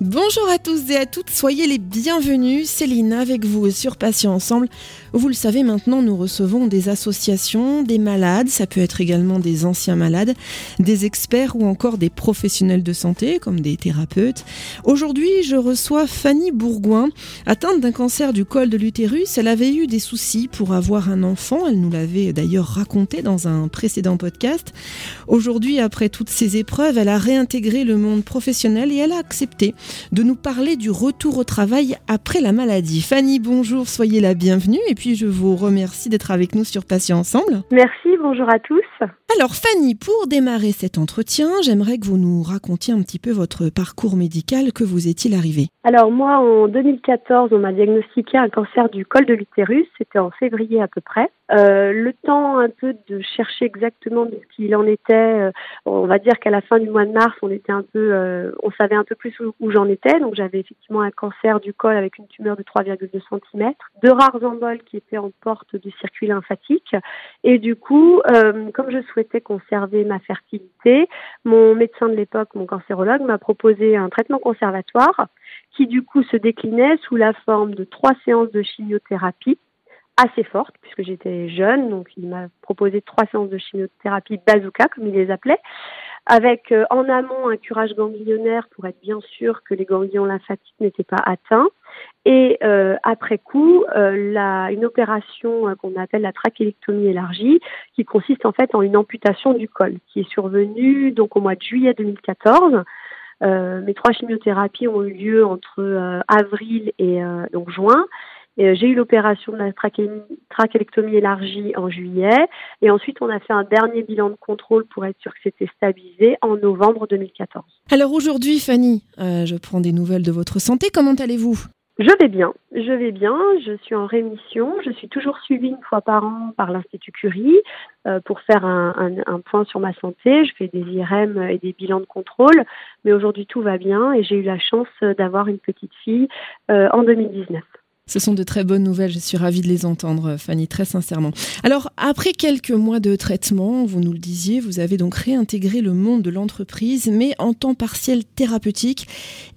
Bonjour à tous et à toutes, soyez les bienvenus. Céline avec vous sur Patients Ensemble. Vous le savez maintenant, nous recevons des associations, des malades, ça peut être également des anciens malades, des experts ou encore des professionnels de santé comme des thérapeutes. Aujourd'hui, je reçois Fanny Bourgoin, atteinte d'un cancer du col de l'utérus. Elle avait eu des soucis pour avoir un enfant, elle nous l'avait d'ailleurs raconté dans un précédent podcast. Aujourd'hui, après toutes ces épreuves, elle a réintégré le monde professionnel et elle a accepté de nous parler du retour au travail après la maladie. Fanny, bonjour, soyez la bienvenue et puis je vous remercie d'être avec nous sur Patients Ensemble. Merci, bonjour à tous. Alors Fanny, pour démarrer cet entretien, j'aimerais que vous nous racontiez un petit peu votre parcours médical, que vous est-il arrivé? Alors moi, en 2014, on m'a diagnostiqué un cancer du col de l'utérus, c'était en février à peu près. Euh, le temps un peu de chercher exactement de ce qu'il en était, euh, on va dire qu'à la fin du mois de mars, on était un peu, euh, on savait un peu plus où, j'en étais. Donc j'avais effectivement un cancer du col avec une tumeur de 3,2 cm, deux rares emboles qui étaient en porte du circuit lymphatique. Et du coup, comme je souhaitais conserver ma fertilité, mon médecin de l'époque, mon cancérologue, m'a proposé un traitement conservatoire qui du coup se déclinait sous la forme de trois séances de chimiothérapie assez forte puisque j'étais jeune, donc il m'a proposé trois séances de chimiothérapie bazooka comme il les appelait, avec euh, en amont un curage ganglionnaire pour être bien sûr que les ganglions lymphatiques n'étaient pas atteints, et euh, après coup euh, la, une opération qu'on appelle la trachélectomie élargie, qui consiste en fait en une amputation du col, qui est survenue donc au mois de juillet 2014. mes trois chimiothérapies ont eu lieu entre avril et donc juin. Euh, j'ai eu l'opération de la trachélectomie élargie en juillet. Et ensuite on a fait un dernier bilan de contrôle pour être sûr que c'était stabilisé en novembre 2014. Alors aujourd'hui Fanny, euh, je prends des nouvelles de votre santé, comment allez-vous? Je vais bien, je vais bien, je suis en rémission, je suis toujours suivie une fois par an par l'Institut Curie euh, pour faire un, un, point sur ma santé. Je fais des IRM et des bilans de contrôle, mais aujourd'hui tout va bien et j'ai eu la chance d'avoir une petite fille euh, en 2019. Ce sont de très bonnes nouvelles, je suis ravie de les entendre, Fanny, très sincèrement. Alors, après quelques mois de traitement, vous nous le disiez, vous avez donc réintégré le monde de l'entreprise, mais en temps partiel thérapeutique.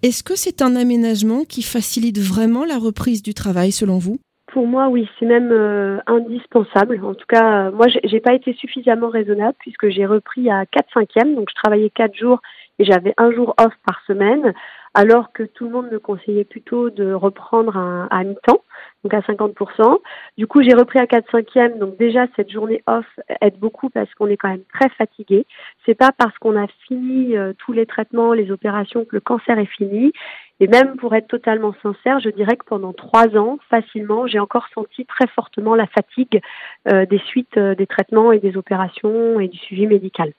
Est-ce que c'est un aménagement qui facilite vraiment la reprise du travail, selon vous? Pour moi, oui, c'est même euh, indispensable. En tout cas, euh, moi, j'ai pas été suffisamment raisonnable puisque j'ai repris à 4 5 e donc je travaillais 4 jours et j'avais un jour off par semaine alors que tout le monde me conseillait plutôt de reprendre à mi-temps, donc à 50%. Du coup, j'ai repris à 4 5 donc déjà cette journée off aide beaucoup parce qu'on est quand même très fatigué. C'est pas parce qu'on a fini euh, tous les traitements, les opérations que le cancer est fini. Et même pour être totalement sincère, je dirais que pendant trois ans, facilement, j'ai encore senti très fortement la fatigue euh, des suites euh, des traitements et des opérations et du suivi médical.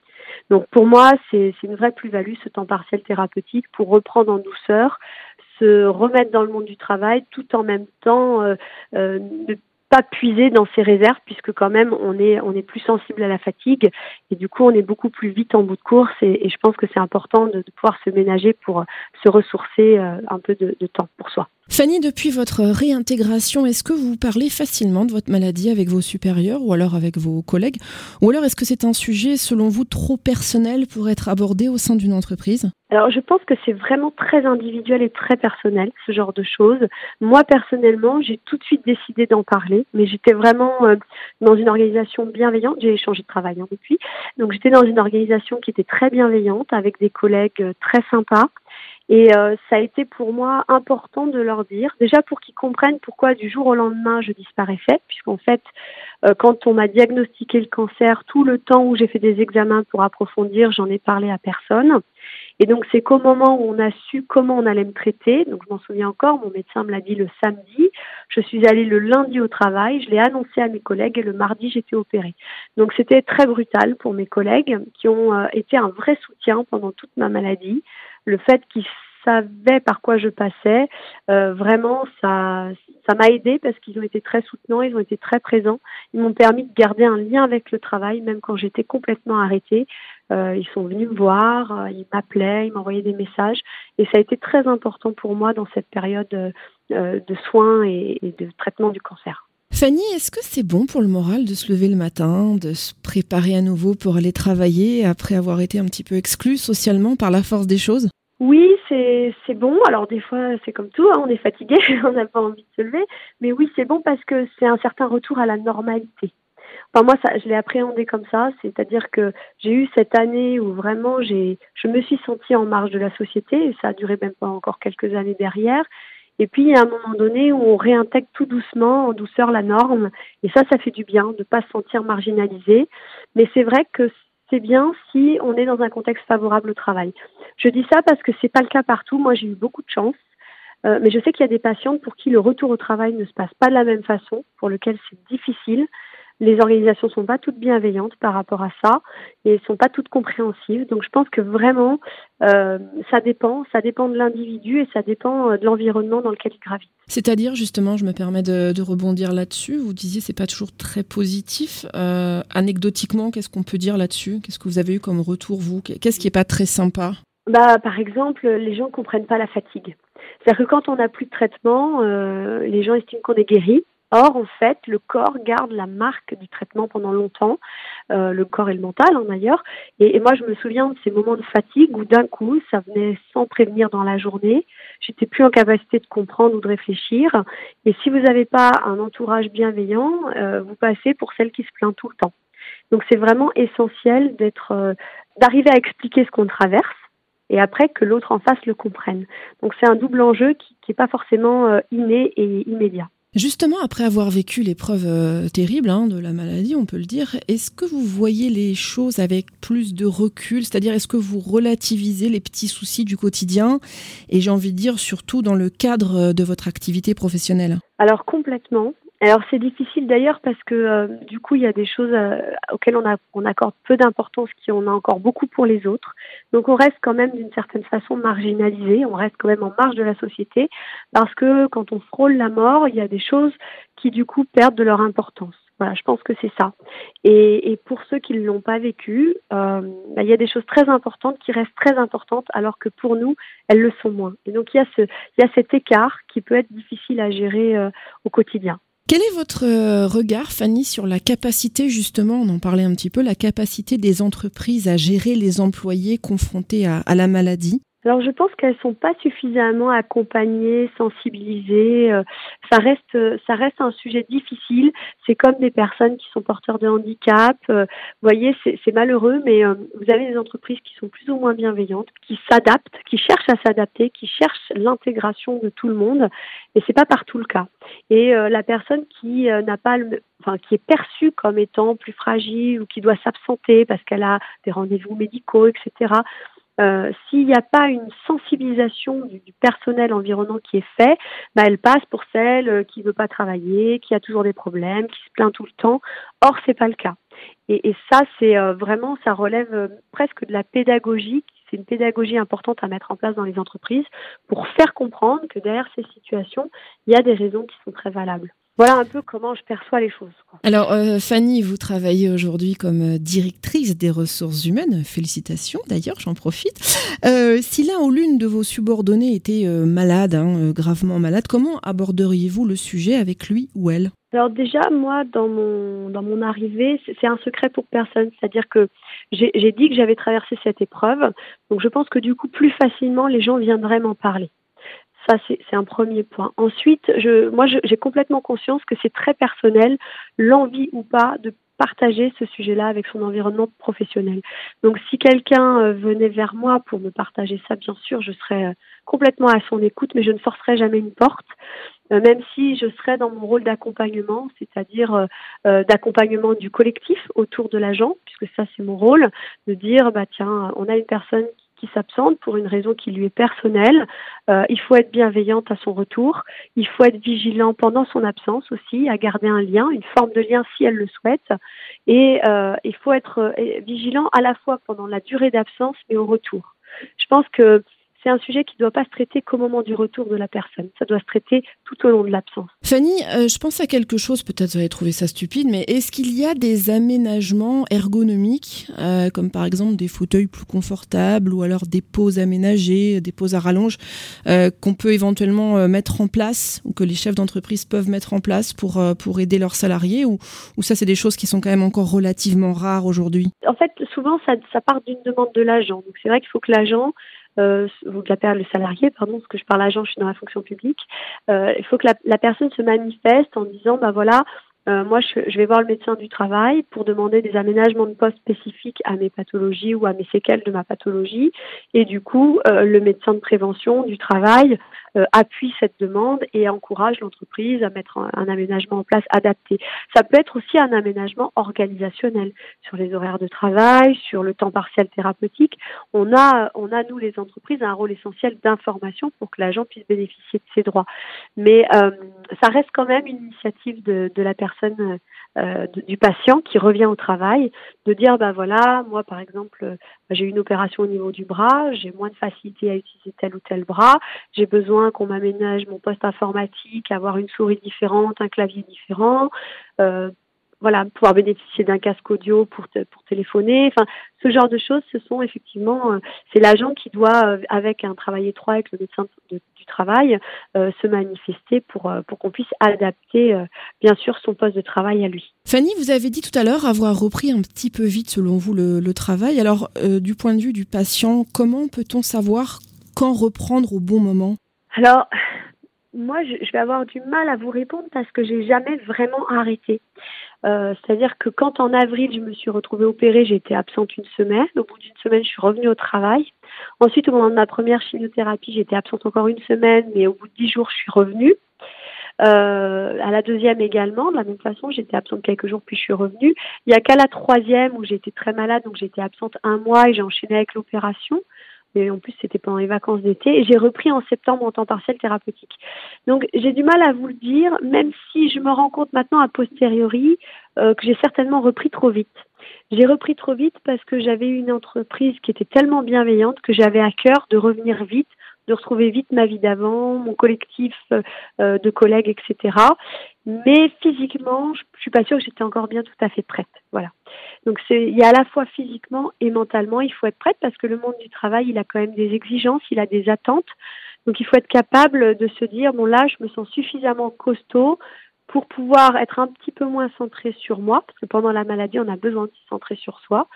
Donc pour moi, c'est une vraie plus-value ce temps partiel thérapeutique pour reprendre en douceur, se remettre dans le monde du travail tout en même temps euh, euh, ne pas puiser dans ses réserves puisque quand même on est on est plus sensible à la fatigue et du coup on est beaucoup plus vite en bout de course et, je pense que c'est important de, pouvoir se ménager pour se ressourcer euh, un peu de temps pour soi. Fanny, depuis votre réintégration, est-ce que vous parlez facilement de votre maladie avec vos supérieurs ou alors avec vos collègues Ou alors est-ce que c'est un sujet, selon vous, trop personnel pour être abordé au sein d'une entreprise? Alors je pense que c'est vraiment très individuel et très personnel, ce genre de choses. Moi personnellement, j'ai tout de suite décidé d'en parler, mais j'étais vraiment euh, dans une organisation bienveillante. J'ai changé de travail hein, depuis. Donc j'étais dans une organisation qui était très bienveillante, avec des collègues euh, très sympas. Et euh, ça a été pour moi important de leur dire, déjà pour qu'ils comprennent pourquoi du jour au lendemain je disparaissais, puisqu'en fait, euh, quand on m'a diagnostiqué le cancer, tout le temps où j'ai fait des examens pour approfondir, j'en ai parlé à personne. Et donc c'est qu'au moment où on a su comment on allait me traiter, donc je m'en souviens encore, mon médecin me l'a dit le samedi, je suis allée le lundi au travail, je l'ai annoncé à mes collègues et le mardi j'étais opérée. Donc c'était très brutal pour mes collègues qui ont euh, été un vrai soutien pendant toute ma maladie le fait qu'ils savaient par quoi je passais, euh, vraiment, ça, ça m'a aidé parce qu'ils ont été très soutenants, ils ont été très présents. Ils m'ont permis de garder un lien avec le travail, même quand j'étais complètement arrêtée. Euh, ils sont venus me voir, euh, ils m'appelaient, ils m'envoyaient des messages, et ça a été très important pour moi dans cette période de soins et de traitement du cancer. Fanny, est-ce que c'est bon pour le moral de se lever le matin, de se préparer à nouveau pour aller travailler après avoir été un petit peu exclu socialement par la force des choses? Oui, c'est bon. Alors des fois, c'est comme tout, hein, on est fatigué, on n'a pas envie de se lever. Mais oui, c'est bon parce que c'est un certain retour à la normalité. Enfin, moi, je l'ai appréhendé comme ça, c'est-à-dire que j'ai eu cette année où vraiment je me suis sentie en marge de la société et ça a duré même pas encore quelques années derrière. Et puis, il y a un moment donné où on réintègre tout doucement, en douceur, la norme. Et ça, ça fait du bien de ne pas se sentir marginalisé. Mais c'est vrai que c'est bien si on est dans un contexte favorable au travail. Je dis ça parce que c'est pas le cas partout. Moi, j'ai eu beaucoup de chance. Euh, mais je sais qu'il y a des patients pour qui le retour au travail ne se passe pas de la même façon, pour lequel c'est difficile les organisations sont pas toutes bienveillantes par rapport à ça et sont pas toutes compréhensives. Donc je pense que vraiment euh, ça dépend, ça dépend de l'individu et ça dépend euh, de l'environnement dans lequel il gravite. C'est-à-dire justement, je me permets de, rebondir là-dessus. Vous disiez c'est pas toujours très positif. Euh, anecdotiquement, qu'est-ce qu'on peut dire là-dessus? Qu'est-ce que vous avez eu comme retour vous? Qu'est-ce qui est pas très sympa? Bah, par exemple, les gens comprennent pas la fatigue. C'est-à-dire que quand on n'a plus de traitement, les gens estiment qu'on est guéri. Or, en fait, le corps garde la marque du traitement pendant longtemps, euh, le corps et le mental hein, d'ailleurs. Et, moi, je me souviens de ces moments de fatigue où d'un coup, ça venait sans prévenir dans la journée. J'étais plus en capacité de comprendre ou de réfléchir. Et si vous n'avez pas un entourage bienveillant, euh, vous passez pour celle qui se plaint tout le temps. Donc, c'est vraiment essentiel d'être, euh, d'arriver à expliquer ce qu'on traverse et après que l'autre en face le comprenne. Donc, c'est un double enjeu qui n'est pas forcément inné et immédiat. Justement, après avoir vécu l'épreuve euh, terrible hein, de la maladie, on peut le dire, est-ce que vous voyez les choses avec plus de recul? C'est-à-dire, est-ce que vous relativisez les petits soucis du quotidien? Et j'ai envie de dire, surtout dans le cadre de votre activité professionnelle. Alors complètement. Alors c'est difficile d'ailleurs parce que euh, du coup il y a des choses euh, auxquelles on, a, on, accorde peu d'importance qui on a encore beaucoup pour les autres. Donc on reste quand même d'une certaine façon marginalisé, on reste quand même en marge de la société parce que quand on frôle la mort, il y a des choses qui du coup perdent de leur importance. Voilà, je pense que c'est ça. Et, et, pour ceux qui ne l'ont pas vécu, euh, bah, il y a des choses très importantes qui restent très importantes alors que pour nous, elles le sont moins. Et donc il y a, ce, il y a cet écart qui peut être difficile à gérer au quotidien. Quel est votre euh, regard, Fanny, sur la capacité, justement, on en parlait un petit peu, la capacité des entreprises à gérer les employés confrontés à, la maladie? Alors je pense qu'elles sont pas suffisamment accompagnées, sensibilisées. Euh, ça reste, ça reste un sujet difficile. C'est comme des personnes qui sont porteurs de handicap. Euh, vous voyez, c'est malheureux, mais vous avez des entreprises qui sont plus ou moins bienveillantes, qui s'adaptent, qui cherchent à s'adapter, qui cherchent l'intégration de tout le monde. Et c'est pas partout le cas. Et euh, la personne qui euh, n'a pas le, enfin qui est perçue comme étant plus fragile ou qui doit s'absenter parce qu'elle a des rendez-vous médicaux, etc. Euh, S'il n'y a pas une sensibilisation du, personnel environnant qui est fait, bah, elle passe pour celle euh, qui ne veut pas travailler, qui a toujours des problèmes, qui se plaint tout le temps. Or, c'est pas le cas. Et, et ça, c'est vraiment, ça relève presque de la pédagogie c'est une pédagogie importante à mettre en place dans les entreprises pour faire comprendre que derrière ces situations, il y a des raisons qui sont très valables. Voilà un peu comment je perçois les choses. Alors, euh, Fanny, vous travaillez aujourd'hui comme euh, directrice des ressources humaines. Félicitations d'ailleurs, j'en profite. Euh, si l'un ou l'une de vos subordonnés était malade, hein, gravement malade, comment aborderiez-vous le sujet avec lui ou elle? Alors déjà, moi, dans mon, dans mon arrivée, c'est un secret pour personne. C'est-à-dire que j'ai dit que j'avais traversé cette épreuve. Donc je pense que du coup, plus facilement, les gens viendraient m'en parler. Ça, c'est un premier point. Ensuite, moi, j'ai complètement conscience que c'est très personnel, l'envie ou pas de partager ce sujet-là avec son environnement professionnel. Donc si quelqu'un euh, venait vers moi pour me partager ça, bien sûr, je serais euh, complètement à son écoute, mais je ne forcerai jamais une porte, euh, même si je serais dans mon rôle d'accompagnement, c'est-à-dire d'accompagnement du collectif autour de l'agent, puisque ça c'est mon rôle, de dire bah tiens, on a une personne s'absente pour une raison qui lui est personnelle. Euh, il faut être bienveillante à son retour. Il faut être vigilant pendant son absence aussi, à garder un lien, une forme de lien si elle le souhaite. Et euh, il faut être euh, vigilant à la fois pendant la durée d'absence et au retour. Je pense que c'est un sujet qui ne doit pas se traiter qu'au moment du retour de la personne. Ça doit se traiter tout au long de l'absence. Fanny, euh, je pense à quelque chose, peut-être vous allez trouver ça stupide, mais est-ce qu'il y a des aménagements ergonomiques, euh, comme par exemple des fauteuils plus confortables ou alors des pauses aménagées, des pauses à rallonge, euh, qu'on peut éventuellement mettre en place ou que les chefs d'entreprise peuvent mettre en place pour, pour aider leurs salariés ou, ou ça, c'est des choses qui sont quand même encore relativement rares aujourd'hui? En fait, souvent, ça, ça part d'une demande de l'agent. Donc c'est vrai qu'il faut que l'agent euh, l'appelez le salarié, pardon, parce que je parle agent, je suis dans la fonction publique. Euh, il faut que la, la, personne se manifeste en disant, bah voilà, euh, moi, je, je, vais voir le médecin du travail pour demander des aménagements de poste spécifiques à mes pathologies ou à mes séquelles de ma pathologie. Et du coup, euh, le médecin de prévention du travail appuie cette demande et encourage l'entreprise à mettre un, aménagement en place adapté. Ça peut être aussi un aménagement organisationnel sur les horaires de travail, sur le temps partiel thérapeutique. On a, on nous les entreprises un rôle essentiel d'information pour que l'agent puisse bénéficier de ses droits. Mais euh, ça reste quand même une initiative de, la personne euh, du patient qui revient au travail, de dire ben voilà, moi par exemple, euh, j'ai une opération au niveau du bras, j'ai moins de facilité à utiliser tel ou tel bras, j'ai besoin qu'on m'aménage mon poste informatique, avoir une souris différente, un clavier différent. Euh, voilà, pouvoir bénéficier d'un casque audio pour, pour téléphoner. Enfin, ce genre de choses, ce sont effectivement, euh, c'est l'agent qui doit, euh, avec un travail étroit avec le médecin du travail, euh, se manifester pour, pour qu'on puisse adapter, bien sûr, son poste de travail à lui. Fanny, vous avez dit tout à l'heure avoir repris un petit peu vite, selon vous, le, le travail. Alors, du point de vue du patient, comment peut-on savoir quand reprendre au bon moment? Alors, moi, je, vais avoir du mal à vous répondre parce que j'ai jamais vraiment arrêté. Euh, c'est-à-dire que quand en avril, je me suis retrouvée opérée, été absente une semaine. Au bout d'une semaine, je suis revenue au travail. Ensuite, au moment de ma première chimiothérapie, j'étais absente encore une semaine, mais au bout de dix jours, je suis revenue. Euh, à la deuxième également, de la même façon, j'étais absente quelques jours, puis je suis revenue. Il n'y a qu'à la troisième où j'étais très malade, donc j'étais absente un mois et j'ai enchaîné avec l'opération et en plus c'était pendant les vacances d'été, j'ai repris en septembre en temps partiel thérapeutique. Donc j'ai du mal à vous le dire, même si je me rends compte maintenant a posteriori euh, que j'ai certainement repris trop vite. J'ai repris trop vite parce que j'avais une entreprise qui était tellement bienveillante que j'avais à cœur de revenir vite de retrouver vite ma vie d'avant, mon collectif euh, de collègues, etc. Mais physiquement, je, suis pas sûre que j'étais encore bien tout à fait prête. Voilà. Donc il y a à la fois physiquement et mentalement, il faut être prête parce que le monde du travail, il a quand même des exigences, il a des attentes. Donc il faut être capable de se dire bon là, je me sens suffisamment costaud pour pouvoir être un petit peu moins centré sur moi, parce que pendant la maladie, on a besoin de se centrer sur soi.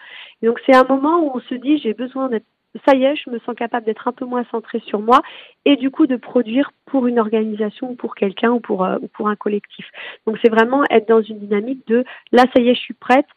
Et donc c'est un moment où on se dit j'ai besoin d'être ça y est, je me sens capable d'être un peu moins centrée sur moi et du coup de produire pour une organisation ou pour quelqu'un ou pour, euh, ou pour un collectif. Donc c'est vraiment être dans une dynamique de là, ça y est, je suis prête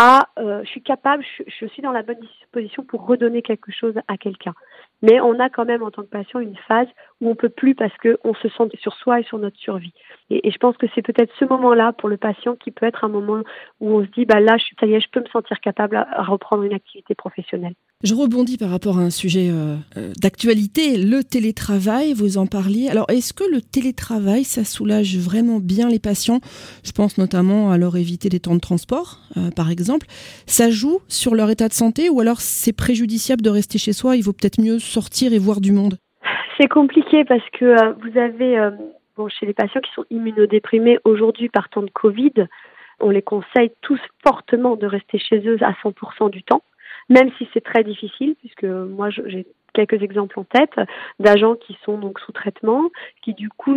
à, euh, je suis capable, je, je, suis dans la bonne disposition pour redonner quelque chose à quelqu'un. Mais on a quand même en tant que patient une phase où on peut plus parce qu'on se sent sur soi et sur notre survie. Et, et je pense que c'est peut-être ce moment-là pour le patient qui peut être un moment où on se dit bah là, je, ça y est, je peux me sentir capable à reprendre une activité professionnelle. Je rebondis par rapport à un sujet euh, euh, d'actualité, le télétravail, vous en parliez. Alors, est-ce que le télétravail, ça soulage vraiment bien les patients? Je pense notamment à leur éviter des temps de transport, euh, par exemple. Ça joue sur leur état de santé ou alors c'est préjudiciable de rester chez soi? Il vaut peut-être mieux sortir et voir du monde C'est compliqué parce que vous avez, bon, chez les patients qui sont immunodéprimés aujourd'hui par temps de Covid, on les conseille tous fortement de rester chez eux à 100% du temps même si c'est très difficile, puisque moi j'ai quelques exemples en tête d'agents qui sont donc sous traitement, qui du coup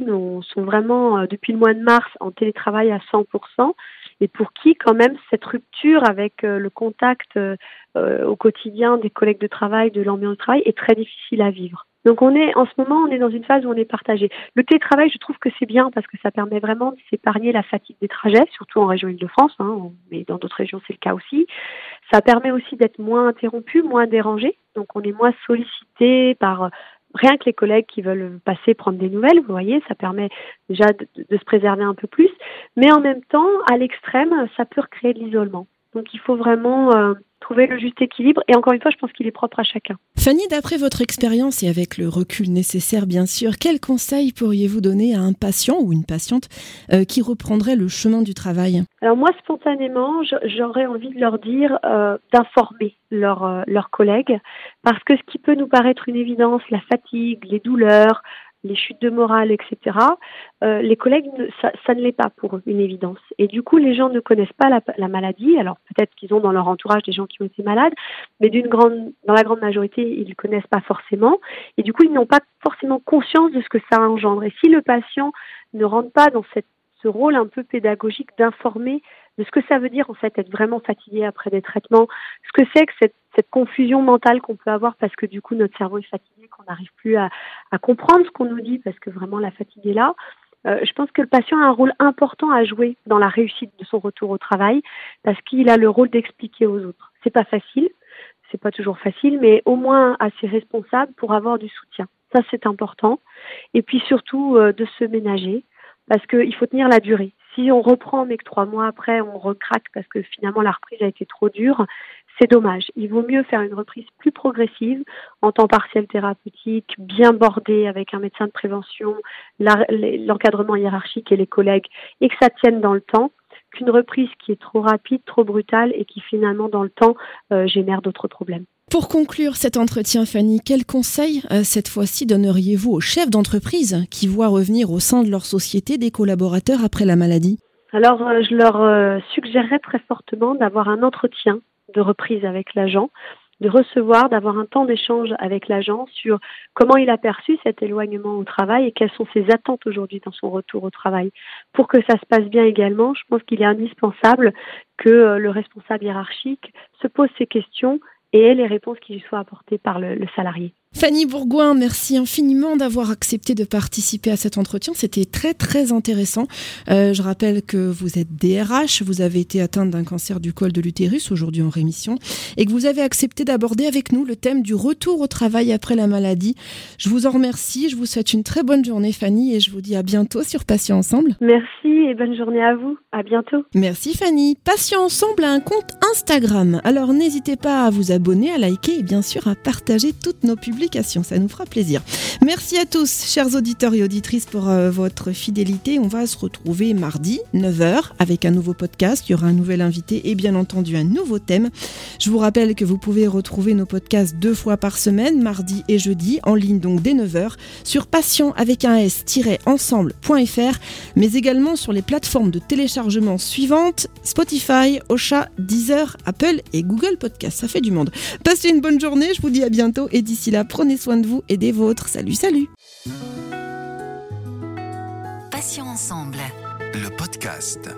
sont vraiment euh, depuis le mois de mars en télétravail à 100%, et pour qui quand même cette rupture avec euh, le contact euh, au quotidien des collègues de travail, de l'ambiance de travail est très difficile à vivre. Donc on est en ce moment, on est dans une phase où on est partagé. Le télétravail, je trouve que c'est bien parce que ça permet vraiment de s'épargner la fatigue des trajets, surtout en région Île-de-France, hein, mais dans d'autres régions c'est le cas aussi. Ça permet aussi d'être moins interrompu, moins dérangé. Donc on est moins sollicité par euh, rien que les collègues qui veulent passer prendre des nouvelles, vous voyez, ça permet déjà de, se préserver un peu plus. Mais en même temps, à l'extrême, ça peut recréer de l'isolement. Donc il faut vraiment euh, trouver le juste équilibre. Et encore une fois, je pense qu'il est propre à chacun. Fanny, d'après votre expérience et avec le recul nécessaire, bien sûr, quel conseil pourriez-vous donner à un patient ou une patiente euh, qui reprendrait le chemin du travail? Alors moi, spontanément, j'aurais envie de leur dire euh, d'informer leurs leurs collègues, parce que ce qui peut nous paraître une évidence, la fatigue, les douleurs, les chutes de morale, etc., euh, les collègues, ça, ça, ne l'est pas pour eux, une évidence. Et du coup, les gens ne connaissent pas la, la maladie. Alors peut-être qu'ils ont dans leur entourage des gens qui ont été malades, mais d'une grande, dans la grande majorité, ils ne connaissent pas forcément. Et du coup, ils n'ont pas forcément conscience de ce que ça engendre. Et si le patient ne rentre pas dans ce rôle un peu pédagogique d'informer de ce que ça veut dire en fait être vraiment fatigué après des traitements, ce que c'est que cette, cette confusion mentale qu'on peut avoir parce que du coup notre cerveau est fatigué, qu'on n'arrive plus à, à, comprendre ce qu'on nous dit parce que vraiment la fatigue est là. Euh, je pense que le patient a un rôle important à jouer dans la réussite de son retour au travail parce qu'il a le rôle d'expliquer aux autres. C'est pas facile, c'est pas toujours facile, mais au moins assez responsable pour avoir du soutien. Ça c'est important. Et puis surtout euh, de se ménager parce qu'il faut tenir la durée. Si on reprend mais que trois mois après on recraque parce que finalement la reprise a été trop dure, c'est dommage. Il vaut mieux faire une reprise plus progressive, en temps partiel thérapeutique, bien bordée avec un médecin de prévention, l'encadrement hiérarchique et les collègues, et que ça tienne dans le temps, qu'une reprise qui est trop rapide, trop brutale et qui finalement dans le temps euh, génère d'autres problèmes. Pour conclure cet entretien, Fanny, quel conseil euh, cette fois-ci donneriez-vous aux chefs d'entreprise qui voient revenir au sein de leur société des collaborateurs après la maladie? Alors, euh, je leur euh, suggérerais très fortement d'avoir un entretien de reprise avec l'agent, de recevoir, d'avoir un temps d'échange avec l'agent sur comment il a perçu cet éloignement au travail et quelles sont ses attentes aujourd'hui dans son retour au travail. Pour que ça se passe bien également, je pense qu'il est indispensable que le responsable hiérarchique se pose ces questions et les réponses qui lui soient apportées par le, le salarié. Fanny Bourgoin, merci infiniment d'avoir accepté de participer à cet entretien. C'était très très intéressant. Euh, je rappelle que vous êtes DRH, vous avez été atteinte d'un cancer du col de l'utérus, aujourd'hui en rémission, et que vous avez accepté d'aborder avec nous le thème du retour au travail après la maladie. Je vous en remercie, je vous souhaite une très bonne journée Fanny et je vous dis à bientôt sur Patient Ensemble. Merci et bonne journée à vous. À bientôt. Merci Fanny. Patient Ensemble a un compte Instagram, alors n'hésitez pas à vous abonner, à liker et bien sûr à partager toutes nos publications ça nous fera plaisir. Merci à tous, chers auditeurs et auditrices, pour euh, votre fidélité. On va se retrouver mardi, 9h, avec un nouveau podcast. Il y aura un nouvel invité et bien entendu un nouveau thème. Je vous rappelle que vous pouvez retrouver nos podcasts deux fois par semaine, mardi et jeudi, en ligne donc dès 9h, sur passion avec un s-ensemble.fr, mais également sur les plateformes de téléchargement suivantes Spotify, Ocha, Deezer, Apple et Google Podcast. Ça fait du monde. Passez une bonne journée, je vous dis à bientôt et d'ici là, prenez soin de vous et des vôtres. Salut, salut Passions ensemble. Le podcast.